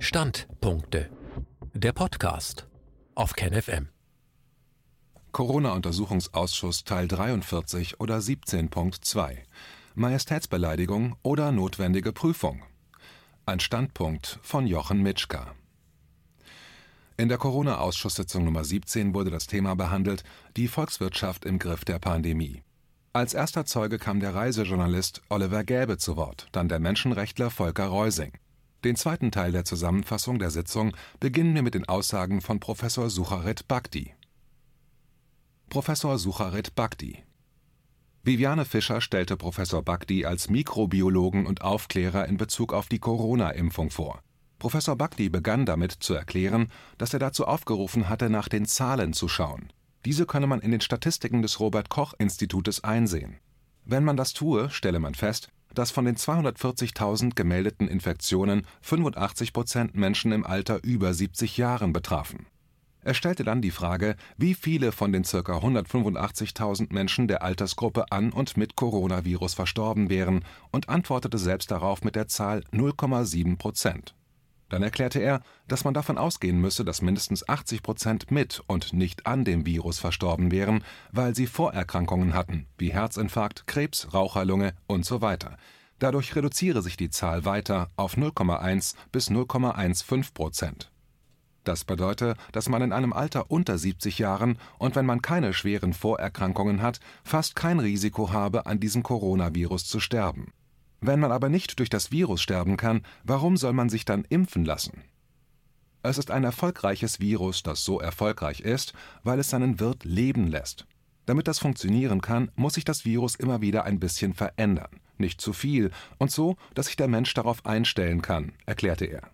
Standpunkte. Der Podcast auf KenFM. Corona-Untersuchungsausschuss Teil 43 oder 17.2 Majestätsbeleidigung oder notwendige Prüfung. Ein Standpunkt von Jochen Mitschka. In der Corona-Ausschusssitzung Nummer 17 wurde das Thema behandelt, die Volkswirtschaft im Griff der Pandemie. Als erster Zeuge kam der Reisejournalist Oliver Gäbe zu Wort, dann der Menschenrechtler Volker Reusing. Den zweiten Teil der Zusammenfassung der Sitzung beginnen wir mit den Aussagen von Professor Sucharit Bhakti. Professor Sucharit Bhakti Viviane Fischer stellte Professor Bhakti als Mikrobiologen und Aufklärer in Bezug auf die Corona-Impfung vor. Professor Bhakti begann damit zu erklären, dass er dazu aufgerufen hatte, nach den Zahlen zu schauen. Diese könne man in den Statistiken des Robert Koch Institutes einsehen. Wenn man das tue, stelle man fest, dass von den 240.000 gemeldeten Infektionen 85 Prozent Menschen im Alter über 70 Jahren betrafen. Er stellte dann die Frage, wie viele von den ca. 185.000 Menschen der Altersgruppe an und mit Coronavirus verstorben wären und antwortete selbst darauf mit der Zahl 0,7 Prozent. Dann erklärte er, dass man davon ausgehen müsse, dass mindestens 80 Prozent mit und nicht an dem Virus verstorben wären, weil sie Vorerkrankungen hatten, wie Herzinfarkt, Krebs, Raucherlunge und so weiter. Dadurch reduziere sich die Zahl weiter auf 0,1 bis 0,15 Prozent. Das bedeutet, dass man in einem Alter unter 70 Jahren und wenn man keine schweren Vorerkrankungen hat, fast kein Risiko habe, an diesem Coronavirus zu sterben. Wenn man aber nicht durch das Virus sterben kann, warum soll man sich dann impfen lassen? Es ist ein erfolgreiches Virus, das so erfolgreich ist, weil es seinen Wirt leben lässt. Damit das funktionieren kann, muss sich das Virus immer wieder ein bisschen verändern, nicht zu viel und so, dass sich der Mensch darauf einstellen kann, erklärte er.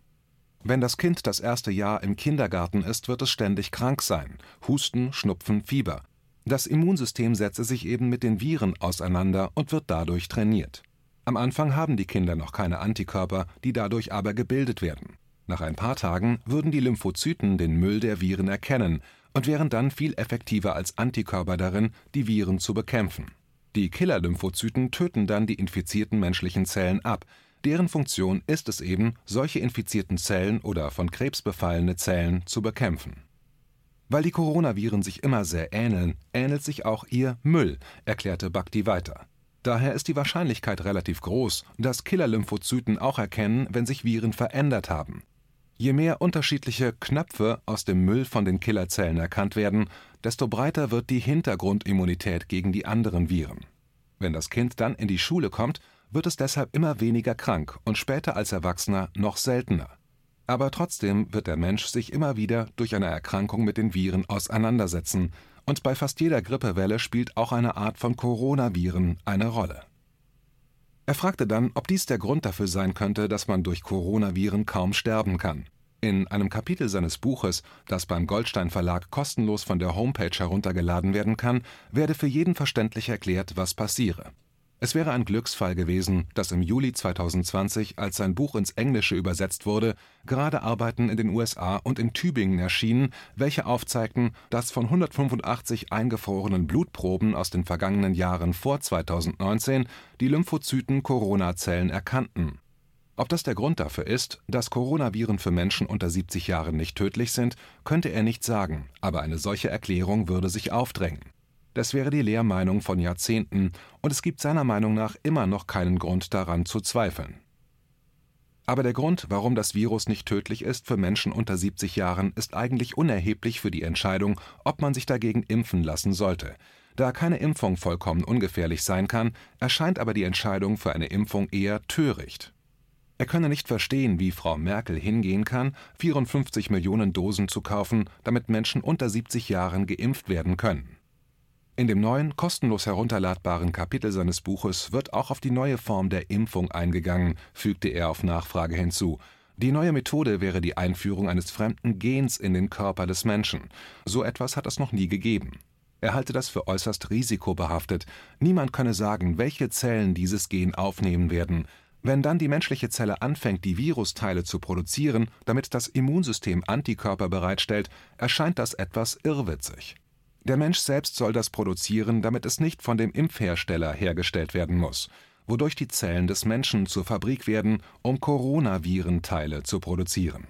Wenn das Kind das erste Jahr im Kindergarten ist, wird es ständig krank sein, Husten, Schnupfen, Fieber. Das Immunsystem setze sich eben mit den Viren auseinander und wird dadurch trainiert. Am Anfang haben die Kinder noch keine Antikörper, die dadurch aber gebildet werden. Nach ein paar Tagen würden die Lymphozyten den Müll der Viren erkennen und wären dann viel effektiver als Antikörper darin, die Viren zu bekämpfen. Die Killer-Lymphozyten töten dann die infizierten menschlichen Zellen ab. Deren Funktion ist es eben, solche infizierten Zellen oder von Krebs befallene Zellen zu bekämpfen. Weil die Coronaviren sich immer sehr ähneln, ähnelt sich auch ihr Müll, erklärte Bhakti weiter. Daher ist die Wahrscheinlichkeit relativ groß, dass Killer-Lymphozyten auch erkennen, wenn sich Viren verändert haben. Je mehr unterschiedliche Knöpfe aus dem Müll von den Killerzellen erkannt werden, desto breiter wird die Hintergrundimmunität gegen die anderen Viren. Wenn das Kind dann in die Schule kommt, wird es deshalb immer weniger krank und später als Erwachsener noch seltener. Aber trotzdem wird der Mensch sich immer wieder durch eine Erkrankung mit den Viren auseinandersetzen, und bei fast jeder Grippewelle spielt auch eine Art von Coronaviren eine Rolle. Er fragte dann, ob dies der Grund dafür sein könnte, dass man durch Coronaviren kaum sterben kann. In einem Kapitel seines Buches, das beim Goldstein Verlag kostenlos von der Homepage heruntergeladen werden kann, werde für jeden verständlich erklärt, was passiere. Es wäre ein Glücksfall gewesen, dass im Juli 2020, als sein Buch ins Englische übersetzt wurde, gerade Arbeiten in den USA und in Tübingen erschienen, welche aufzeigten, dass von 185 eingefrorenen Blutproben aus den vergangenen Jahren vor 2019 die Lymphozyten Corona-Zellen erkannten. Ob das der Grund dafür ist, dass Coronaviren für Menschen unter 70 Jahren nicht tödlich sind, könnte er nicht sagen, aber eine solche Erklärung würde sich aufdrängen. Das wäre die Lehrmeinung von Jahrzehnten, und es gibt seiner Meinung nach immer noch keinen Grund daran zu zweifeln. Aber der Grund, warum das Virus nicht tödlich ist für Menschen unter 70 Jahren, ist eigentlich unerheblich für die Entscheidung, ob man sich dagegen impfen lassen sollte. Da keine Impfung vollkommen ungefährlich sein kann, erscheint aber die Entscheidung für eine Impfung eher töricht. Er könne nicht verstehen, wie Frau Merkel hingehen kann, 54 Millionen Dosen zu kaufen, damit Menschen unter 70 Jahren geimpft werden können. In dem neuen, kostenlos herunterladbaren Kapitel seines Buches wird auch auf die neue Form der Impfung eingegangen, fügte er auf Nachfrage hinzu. Die neue Methode wäre die Einführung eines fremden Gens in den Körper des Menschen. So etwas hat es noch nie gegeben. Er halte das für äußerst risikobehaftet. Niemand könne sagen, welche Zellen dieses Gen aufnehmen werden. Wenn dann die menschliche Zelle anfängt, die Virusteile zu produzieren, damit das Immunsystem Antikörper bereitstellt, erscheint das etwas irrwitzig. Der Mensch selbst soll das produzieren, damit es nicht von dem Impfhersteller hergestellt werden muss. wodurch die Zellen des Menschen zur Fabrik werden, um Coronavirenteile zu produzieren.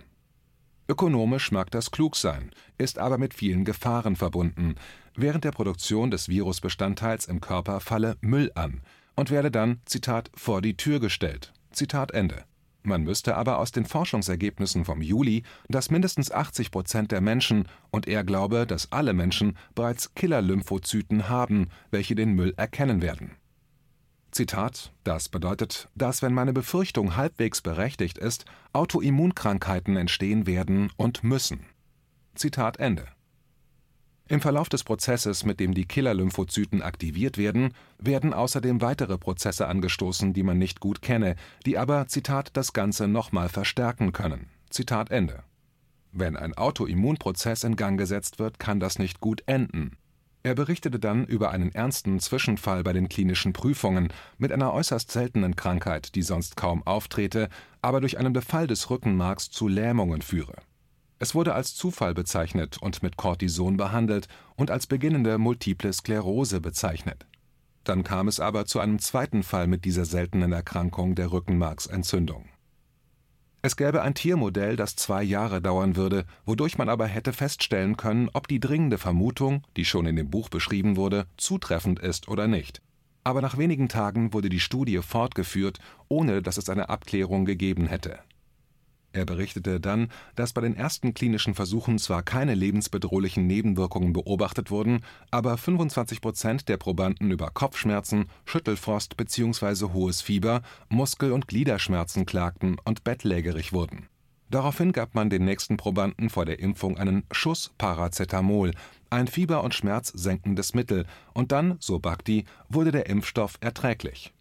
Ökonomisch mag das klug sein, ist aber mit vielen Gefahren verbunden. Während der Produktion des Virusbestandteils im Körper falle Müll an und werde dann, Zitat, vor die Tür gestellt. Zitat Ende. Man müsste aber aus den Forschungsergebnissen vom Juli, dass mindestens 80 Prozent der Menschen und er glaube, dass alle Menschen bereits Killer-Lymphozyten haben, welche den Müll erkennen werden. Zitat: Das bedeutet, dass, wenn meine Befürchtung halbwegs berechtigt ist, Autoimmunkrankheiten entstehen werden und müssen. Zitat Ende. Im Verlauf des Prozesses, mit dem die Killer-Lymphozyten aktiviert werden, werden außerdem weitere Prozesse angestoßen, die man nicht gut kenne, die aber, Zitat, das Ganze nochmal verstärken können. Zitat Ende. Wenn ein Autoimmunprozess in Gang gesetzt wird, kann das nicht gut enden. Er berichtete dann über einen ernsten Zwischenfall bei den klinischen Prüfungen mit einer äußerst seltenen Krankheit, die sonst kaum auftrete, aber durch einen Befall des Rückenmarks zu Lähmungen führe. Es wurde als Zufall bezeichnet und mit Cortison behandelt und als beginnende Multiple Sklerose bezeichnet. Dann kam es aber zu einem zweiten Fall mit dieser seltenen Erkrankung der Rückenmarksentzündung. Es gäbe ein Tiermodell, das zwei Jahre dauern würde, wodurch man aber hätte feststellen können, ob die dringende Vermutung, die schon in dem Buch beschrieben wurde, zutreffend ist oder nicht. Aber nach wenigen Tagen wurde die Studie fortgeführt, ohne dass es eine Abklärung gegeben hätte er berichtete dann, dass bei den ersten klinischen Versuchen zwar keine lebensbedrohlichen Nebenwirkungen beobachtet wurden, aber 25 Prozent der Probanden über Kopfschmerzen, Schüttelfrost bzw. hohes Fieber, Muskel- und Gliederschmerzen klagten und bettlägerig wurden. Daraufhin gab man den nächsten Probanden vor der Impfung einen Schuss Paracetamol, ein fieber- und schmerzsenkendes Mittel, und dann, so Bhakti, wurde der Impfstoff erträglich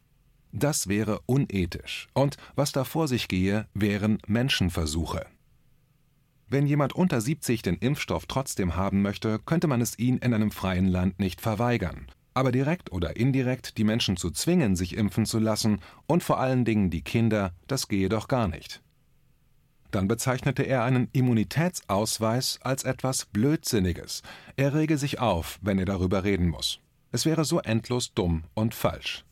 das wäre unethisch, und was da vor sich gehe, wären Menschenversuche. Wenn jemand unter 70 den Impfstoff trotzdem haben möchte, könnte man es ihn in einem freien Land nicht verweigern. Aber direkt oder indirekt die Menschen zu zwingen, sich impfen zu lassen, und vor allen Dingen die Kinder, das gehe doch gar nicht. Dann bezeichnete er einen Immunitätsausweis als etwas Blödsinniges. Er rege sich auf, wenn er darüber reden muss. Es wäre so endlos dumm und falsch.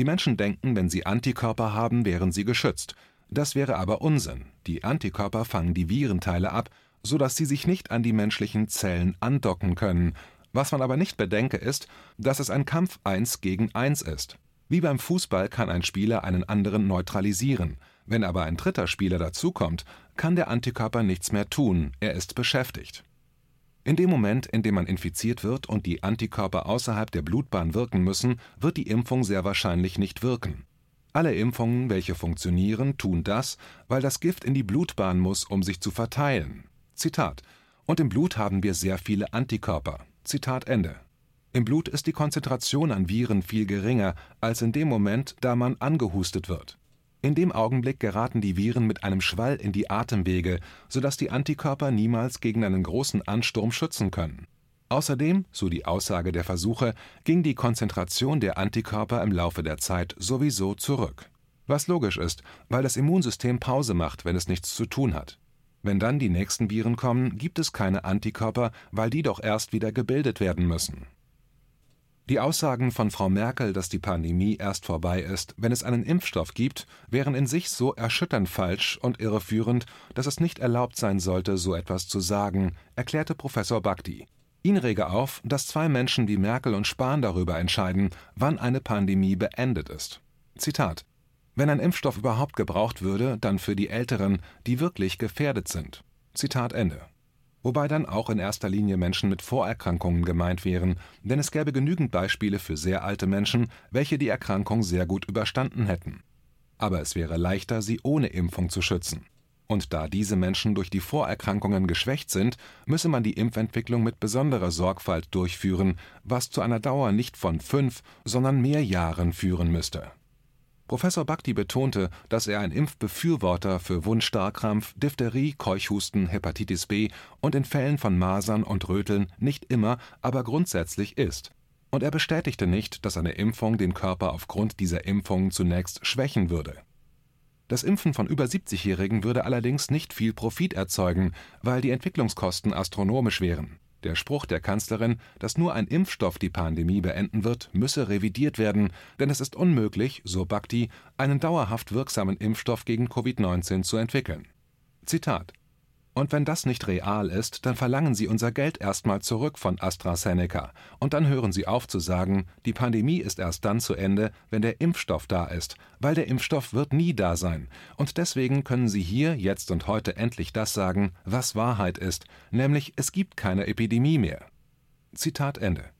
Die Menschen denken, wenn sie Antikörper haben, wären sie geschützt. Das wäre aber Unsinn. Die Antikörper fangen die Virenteile ab, so dass sie sich nicht an die menschlichen Zellen andocken können. Was man aber nicht bedenke, ist, dass es ein Kampf eins gegen eins ist. Wie beim Fußball kann ein Spieler einen anderen neutralisieren. Wenn aber ein dritter Spieler dazukommt, kann der Antikörper nichts mehr tun, er ist beschäftigt. In dem Moment, in dem man infiziert wird und die Antikörper außerhalb der Blutbahn wirken müssen, wird die Impfung sehr wahrscheinlich nicht wirken. Alle Impfungen, welche funktionieren, tun das, weil das Gift in die Blutbahn muss, um sich zu verteilen. Zitat: Und im Blut haben wir sehr viele Antikörper. Zitat Ende. Im Blut ist die Konzentration an Viren viel geringer als in dem Moment, da man angehustet wird. In dem Augenblick geraten die Viren mit einem Schwall in die Atemwege, sodass die Antikörper niemals gegen einen großen Ansturm schützen können. Außerdem, so die Aussage der Versuche, ging die Konzentration der Antikörper im Laufe der Zeit sowieso zurück. Was logisch ist, weil das Immunsystem Pause macht, wenn es nichts zu tun hat. Wenn dann die nächsten Viren kommen, gibt es keine Antikörper, weil die doch erst wieder gebildet werden müssen. Die Aussagen von Frau Merkel, dass die Pandemie erst vorbei ist, wenn es einen Impfstoff gibt, wären in sich so erschütternd falsch und irreführend, dass es nicht erlaubt sein sollte, so etwas zu sagen, erklärte Professor Bhakti. Ihn rege auf, dass zwei Menschen wie Merkel und Spahn darüber entscheiden, wann eine Pandemie beendet ist. Zitat Wenn ein Impfstoff überhaupt gebraucht würde, dann für die Älteren, die wirklich gefährdet sind. Zitat Ende wobei dann auch in erster Linie Menschen mit Vorerkrankungen gemeint wären, denn es gäbe genügend Beispiele für sehr alte Menschen, welche die Erkrankung sehr gut überstanden hätten. Aber es wäre leichter, sie ohne Impfung zu schützen. Und da diese Menschen durch die Vorerkrankungen geschwächt sind, müsse man die Impfentwicklung mit besonderer Sorgfalt durchführen, was zu einer Dauer nicht von fünf, sondern mehr Jahren führen müsste Professor Bhakti betonte, dass er ein Impfbefürworter für Wundstarkrampf, Diphtherie, Keuchhusten, Hepatitis B und in Fällen von Masern und Röteln nicht immer, aber grundsätzlich ist. Und er bestätigte nicht, dass eine Impfung den Körper aufgrund dieser Impfungen zunächst schwächen würde. Das Impfen von über 70-Jährigen würde allerdings nicht viel Profit erzeugen, weil die Entwicklungskosten astronomisch wären. Der Spruch der Kanzlerin, dass nur ein Impfstoff die Pandemie beenden wird, müsse revidiert werden, denn es ist unmöglich, so Bhakti, einen dauerhaft wirksamen Impfstoff gegen Covid-19 zu entwickeln. Zitat und wenn das nicht real ist, dann verlangen Sie unser Geld erstmal zurück von AstraZeneca. Und dann hören Sie auf zu sagen, die Pandemie ist erst dann zu Ende, wenn der Impfstoff da ist, weil der Impfstoff wird nie da sein. Und deswegen können Sie hier, jetzt und heute endlich das sagen, was Wahrheit ist, nämlich es gibt keine Epidemie mehr. Zitat Ende.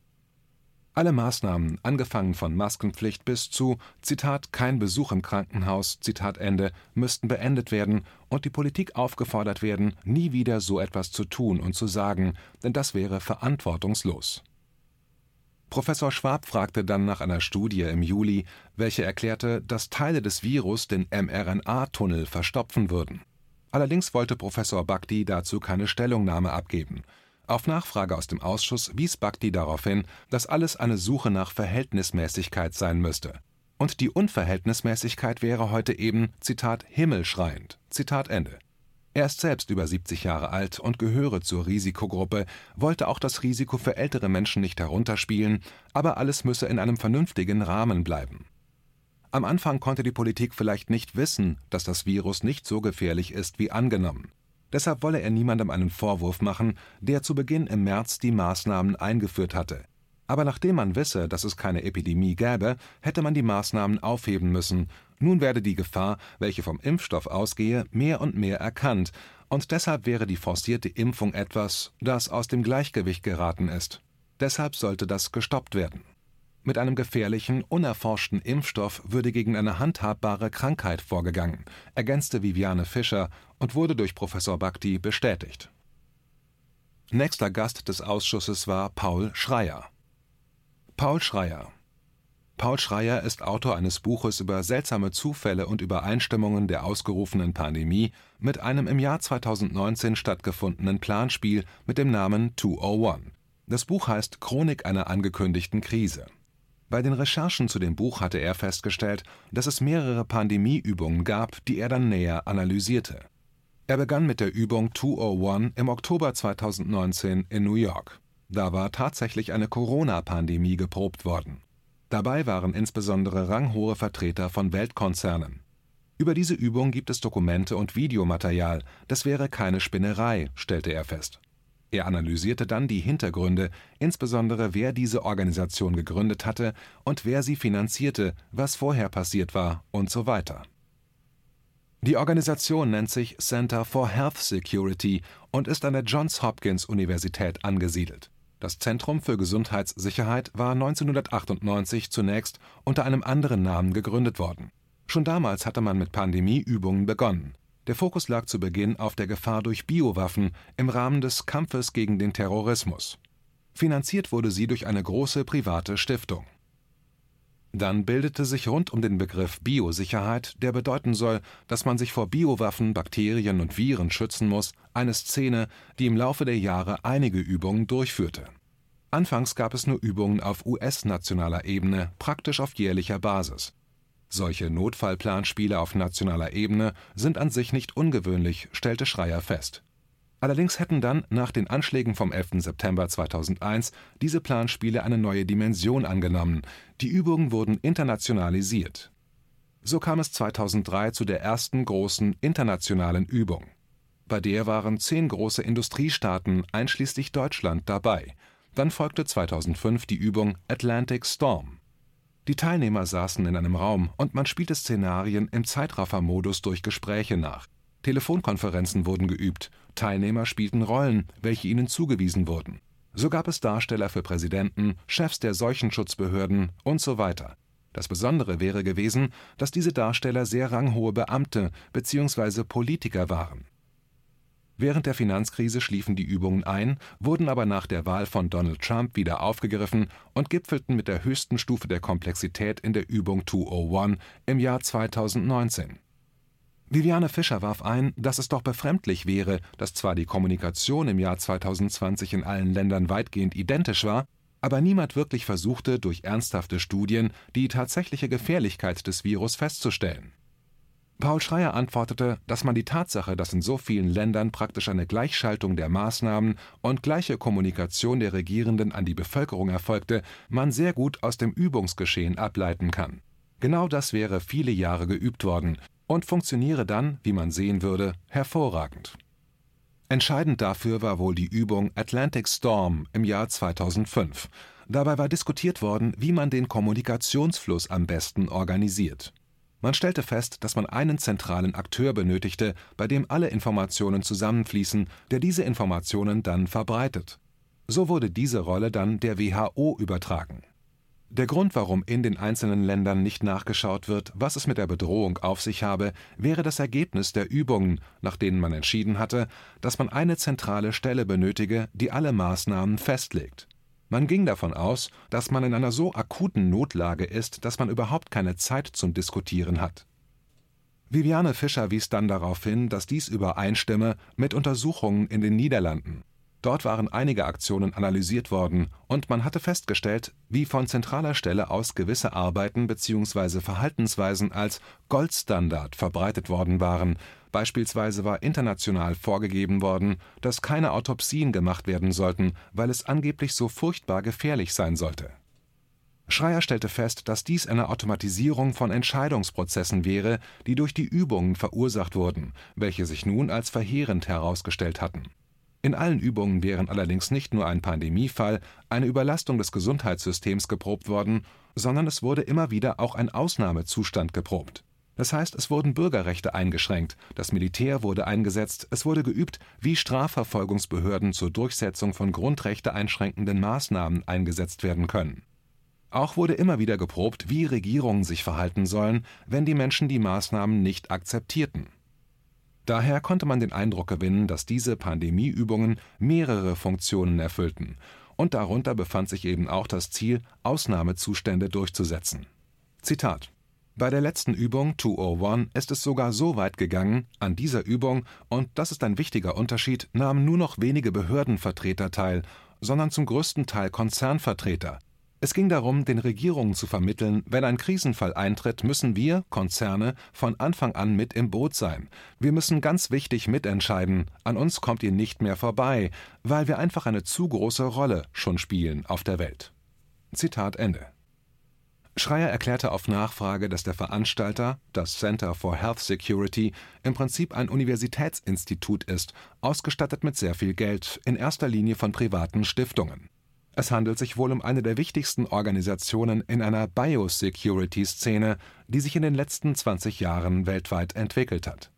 Alle Maßnahmen, angefangen von Maskenpflicht bis zu Zitat kein Besuch im Krankenhaus, Zitat Ende, müssten beendet werden und die Politik aufgefordert werden, nie wieder so etwas zu tun und zu sagen, denn das wäre verantwortungslos. Professor Schwab fragte dann nach einer Studie im Juli, welche erklärte, dass Teile des Virus den mRNA-Tunnel verstopfen würden. Allerdings wollte Professor Bhakti dazu keine Stellungnahme abgeben. Auf Nachfrage aus dem Ausschuss wies Bhakti darauf hin, dass alles eine Suche nach Verhältnismäßigkeit sein müsste. Und die Unverhältnismäßigkeit wäre heute eben, Zitat, himmelschreiend. Zitat Ende. Er ist selbst über 70 Jahre alt und gehöre zur Risikogruppe, wollte auch das Risiko für ältere Menschen nicht herunterspielen, aber alles müsse in einem vernünftigen Rahmen bleiben. Am Anfang konnte die Politik vielleicht nicht wissen, dass das Virus nicht so gefährlich ist wie angenommen. Deshalb wolle er niemandem einen Vorwurf machen, der zu Beginn im März die Maßnahmen eingeführt hatte. Aber nachdem man wisse, dass es keine Epidemie gäbe, hätte man die Maßnahmen aufheben müssen. Nun werde die Gefahr, welche vom Impfstoff ausgehe, mehr und mehr erkannt, und deshalb wäre die forcierte Impfung etwas, das aus dem Gleichgewicht geraten ist. Deshalb sollte das gestoppt werden. Mit einem gefährlichen, unerforschten Impfstoff würde gegen eine handhabbare Krankheit vorgegangen, ergänzte Viviane Fischer und wurde durch Professor Bhakti bestätigt. Nächster Gast des Ausschusses war Paul Schreier. Paul Schreier Paul Schreier ist Autor eines Buches über seltsame Zufälle und Übereinstimmungen der ausgerufenen Pandemie mit einem im Jahr 2019 stattgefundenen Planspiel mit dem Namen 201. Das Buch heißt Chronik einer angekündigten Krise. Bei den Recherchen zu dem Buch hatte er festgestellt, dass es mehrere Pandemieübungen gab, die er dann näher analysierte. Er begann mit der Übung 201 im Oktober 2019 in New York. Da war tatsächlich eine Corona-Pandemie geprobt worden. Dabei waren insbesondere ranghohe Vertreter von Weltkonzernen. Über diese Übung gibt es Dokumente und Videomaterial, das wäre keine Spinnerei, stellte er fest. Er analysierte dann die Hintergründe, insbesondere wer diese Organisation gegründet hatte und wer sie finanzierte, was vorher passiert war und so weiter. Die Organisation nennt sich Center for Health Security und ist an der Johns Hopkins Universität angesiedelt. Das Zentrum für Gesundheitssicherheit war 1998 zunächst unter einem anderen Namen gegründet worden. Schon damals hatte man mit Pandemieübungen begonnen. Der Fokus lag zu Beginn auf der Gefahr durch Biowaffen im Rahmen des Kampfes gegen den Terrorismus. Finanziert wurde sie durch eine große private Stiftung. Dann bildete sich rund um den Begriff Biosicherheit, der bedeuten soll, dass man sich vor Biowaffen, Bakterien und Viren schützen muss, eine Szene, die im Laufe der Jahre einige Übungen durchführte. Anfangs gab es nur Übungen auf US-nationaler Ebene, praktisch auf jährlicher Basis. Solche Notfallplanspiele auf nationaler Ebene sind an sich nicht ungewöhnlich, stellte Schreier fest. Allerdings hätten dann nach den Anschlägen vom 11. September 2001 diese Planspiele eine neue Dimension angenommen, die Übungen wurden internationalisiert. So kam es 2003 zu der ersten großen internationalen Übung. Bei der waren zehn große Industriestaaten einschließlich Deutschland dabei. Dann folgte 2005 die Übung Atlantic Storm. Die Teilnehmer saßen in einem Raum und man spielte Szenarien im Zeitraffermodus durch Gespräche nach. Telefonkonferenzen wurden geübt, Teilnehmer spielten Rollen, welche ihnen zugewiesen wurden. So gab es Darsteller für Präsidenten, Chefs der Seuchenschutzbehörden und so weiter. Das Besondere wäre gewesen, dass diese Darsteller sehr ranghohe Beamte bzw. Politiker waren. Während der Finanzkrise schliefen die Übungen ein, wurden aber nach der Wahl von Donald Trump wieder aufgegriffen und gipfelten mit der höchsten Stufe der Komplexität in der Übung 201 im Jahr 2019. Viviane Fischer warf ein, dass es doch befremdlich wäre, dass zwar die Kommunikation im Jahr 2020 in allen Ländern weitgehend identisch war, aber niemand wirklich versuchte, durch ernsthafte Studien die tatsächliche Gefährlichkeit des Virus festzustellen. Paul Schreier antwortete, dass man die Tatsache, dass in so vielen Ländern praktisch eine Gleichschaltung der Maßnahmen und gleiche Kommunikation der Regierenden an die Bevölkerung erfolgte, man sehr gut aus dem Übungsgeschehen ableiten kann. Genau das wäre viele Jahre geübt worden und funktioniere dann, wie man sehen würde, hervorragend. Entscheidend dafür war wohl die Übung Atlantic Storm im Jahr 2005. Dabei war diskutiert worden, wie man den Kommunikationsfluss am besten organisiert. Man stellte fest, dass man einen zentralen Akteur benötigte, bei dem alle Informationen zusammenfließen, der diese Informationen dann verbreitet. So wurde diese Rolle dann der WHO übertragen. Der Grund, warum in den einzelnen Ländern nicht nachgeschaut wird, was es mit der Bedrohung auf sich habe, wäre das Ergebnis der Übungen, nach denen man entschieden hatte, dass man eine zentrale Stelle benötige, die alle Maßnahmen festlegt. Man ging davon aus, dass man in einer so akuten Notlage ist, dass man überhaupt keine Zeit zum Diskutieren hat. Viviane Fischer wies dann darauf hin, dass dies übereinstimme mit Untersuchungen in den Niederlanden. Dort waren einige Aktionen analysiert worden und man hatte festgestellt, wie von zentraler Stelle aus gewisse Arbeiten bzw. Verhaltensweisen als Goldstandard verbreitet worden waren. Beispielsweise war international vorgegeben worden, dass keine Autopsien gemacht werden sollten, weil es angeblich so furchtbar gefährlich sein sollte. Schreier stellte fest, dass dies eine Automatisierung von Entscheidungsprozessen wäre, die durch die Übungen verursacht wurden, welche sich nun als verheerend herausgestellt hatten in allen Übungen wären allerdings nicht nur ein Pandemiefall, eine Überlastung des Gesundheitssystems geprobt worden, sondern es wurde immer wieder auch ein Ausnahmezustand geprobt. Das heißt, es wurden Bürgerrechte eingeschränkt, das Militär wurde eingesetzt, es wurde geübt, wie Strafverfolgungsbehörden zur Durchsetzung von grundrechteeinschränkenden Maßnahmen eingesetzt werden können. Auch wurde immer wieder geprobt, wie Regierungen sich verhalten sollen, wenn die Menschen die Maßnahmen nicht akzeptierten Daher konnte man den Eindruck gewinnen, dass diese Pandemieübungen mehrere Funktionen erfüllten, und darunter befand sich eben auch das Ziel, Ausnahmezustände durchzusetzen. Zitat bei der letzten Übung 201 ist es sogar so weit gegangen, an dieser Übung, und das ist ein wichtiger Unterschied, nahmen nur noch wenige Behördenvertreter teil, sondern zum größten Teil Konzernvertreter, es ging darum, den Regierungen zu vermitteln, wenn ein Krisenfall eintritt, müssen wir, Konzerne, von Anfang an mit im Boot sein. Wir müssen ganz wichtig mitentscheiden, an uns kommt ihr nicht mehr vorbei, weil wir einfach eine zu große Rolle schon spielen auf der Welt. Zitat Ende. Schreier erklärte auf Nachfrage, dass der Veranstalter, das Center for Health Security, im Prinzip ein Universitätsinstitut ist, ausgestattet mit sehr viel Geld, in erster Linie von privaten Stiftungen. Es handelt sich wohl um eine der wichtigsten Organisationen in einer Biosecurity-Szene, die sich in den letzten 20 Jahren weltweit entwickelt hat.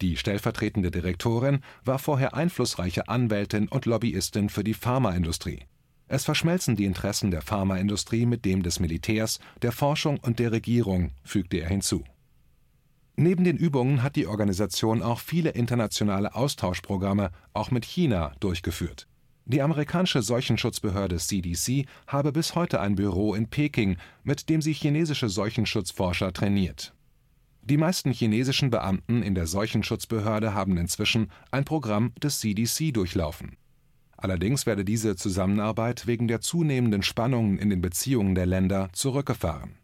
Die stellvertretende Direktorin war vorher einflussreiche Anwältin und Lobbyistin für die Pharmaindustrie. Es verschmelzen die Interessen der Pharmaindustrie mit dem des Militärs, der Forschung und der Regierung, fügte er hinzu. Neben den Übungen hat die Organisation auch viele internationale Austauschprogramme, auch mit China, durchgeführt. Die amerikanische Seuchenschutzbehörde CDC habe bis heute ein Büro in Peking, mit dem sie chinesische Seuchenschutzforscher trainiert. Die meisten chinesischen Beamten in der Seuchenschutzbehörde haben inzwischen ein Programm des CDC durchlaufen. Allerdings werde diese Zusammenarbeit wegen der zunehmenden Spannungen in den Beziehungen der Länder zurückgefahren.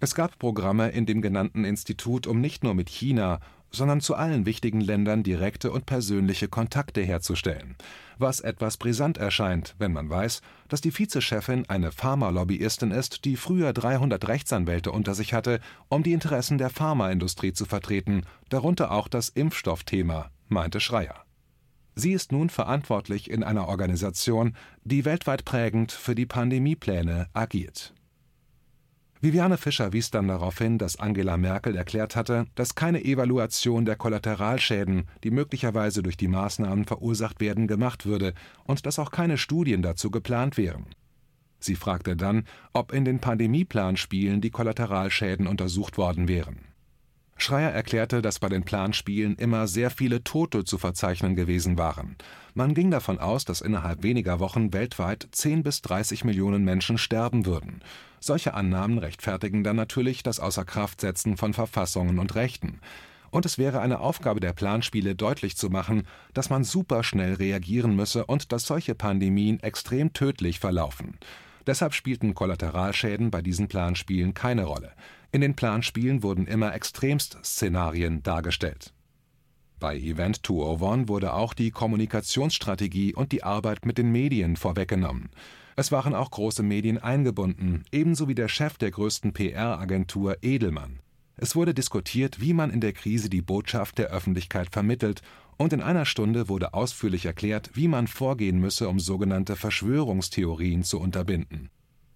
Es gab Programme in dem genannten Institut, um nicht nur mit China, sondern zu allen wichtigen Ländern direkte und persönliche Kontakte herzustellen was etwas brisant erscheint, wenn man weiß, dass die Vizechefin eine Pharmalobbyistin ist, die früher 300 Rechtsanwälte unter sich hatte, um die Interessen der Pharmaindustrie zu vertreten, darunter auch das Impfstoffthema, meinte Schreier. Sie ist nun verantwortlich in einer Organisation, die weltweit prägend für die Pandemiepläne agiert Viviane Fischer wies dann darauf hin, dass Angela Merkel erklärt hatte, dass keine Evaluation der Kollateralschäden, die möglicherweise durch die Maßnahmen verursacht werden, gemacht würde und dass auch keine Studien dazu geplant wären. Sie fragte dann, ob in den Pandemieplanspielen die Kollateralschäden untersucht worden wären. Schreier erklärte, dass bei den Planspielen immer sehr viele Tote zu verzeichnen gewesen waren. Man ging davon aus, dass innerhalb weniger Wochen weltweit 10 bis 30 Millionen Menschen sterben würden. Solche Annahmen rechtfertigen dann natürlich das Außerkraftsetzen von Verfassungen und Rechten. Und es wäre eine Aufgabe der Planspiele deutlich zu machen, dass man superschnell reagieren müsse und dass solche Pandemien extrem tödlich verlaufen. Deshalb spielten Kollateralschäden bei diesen Planspielen keine Rolle. In den Planspielen wurden immer Extremstszenarien dargestellt. Bei Event 201 wurde auch die Kommunikationsstrategie und die Arbeit mit den Medien vorweggenommen. Es waren auch große Medien eingebunden, ebenso wie der Chef der größten PR-Agentur Edelmann. Es wurde diskutiert, wie man in der Krise die Botschaft der Öffentlichkeit vermittelt, und in einer Stunde wurde ausführlich erklärt, wie man vorgehen müsse, um sogenannte Verschwörungstheorien zu unterbinden.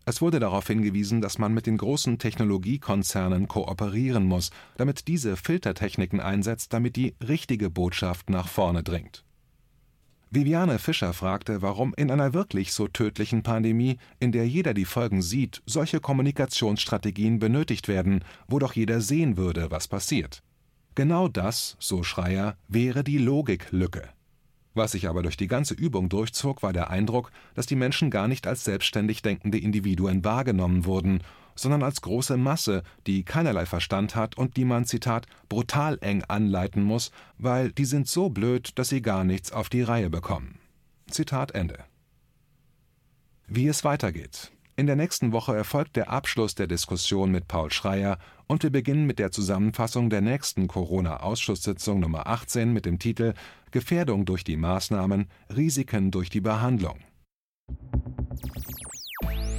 Es wurde darauf hingewiesen, dass man mit den großen Technologiekonzernen kooperieren muss, damit diese Filtertechniken einsetzt, damit die richtige Botschaft nach vorne dringt. Viviane Fischer fragte, warum in einer wirklich so tödlichen Pandemie, in der jeder die Folgen sieht, solche Kommunikationsstrategien benötigt werden, wo doch jeder sehen würde, was passiert. Genau das, so Schreier, wäre die Logiklücke. Was sich aber durch die ganze Übung durchzog, war der Eindruck, dass die Menschen gar nicht als selbstständig denkende Individuen wahrgenommen wurden, sondern als große Masse, die keinerlei Verstand hat und die man, Zitat, brutal eng anleiten muss, weil die sind so blöd, dass sie gar nichts auf die Reihe bekommen. Zitat Ende. Wie es weitergeht. In der nächsten Woche erfolgt der Abschluss der Diskussion mit Paul Schreier und wir beginnen mit der Zusammenfassung der nächsten Corona-Ausschusssitzung Nummer 18 mit dem Titel Gefährdung durch die Maßnahmen, Risiken durch die Behandlung.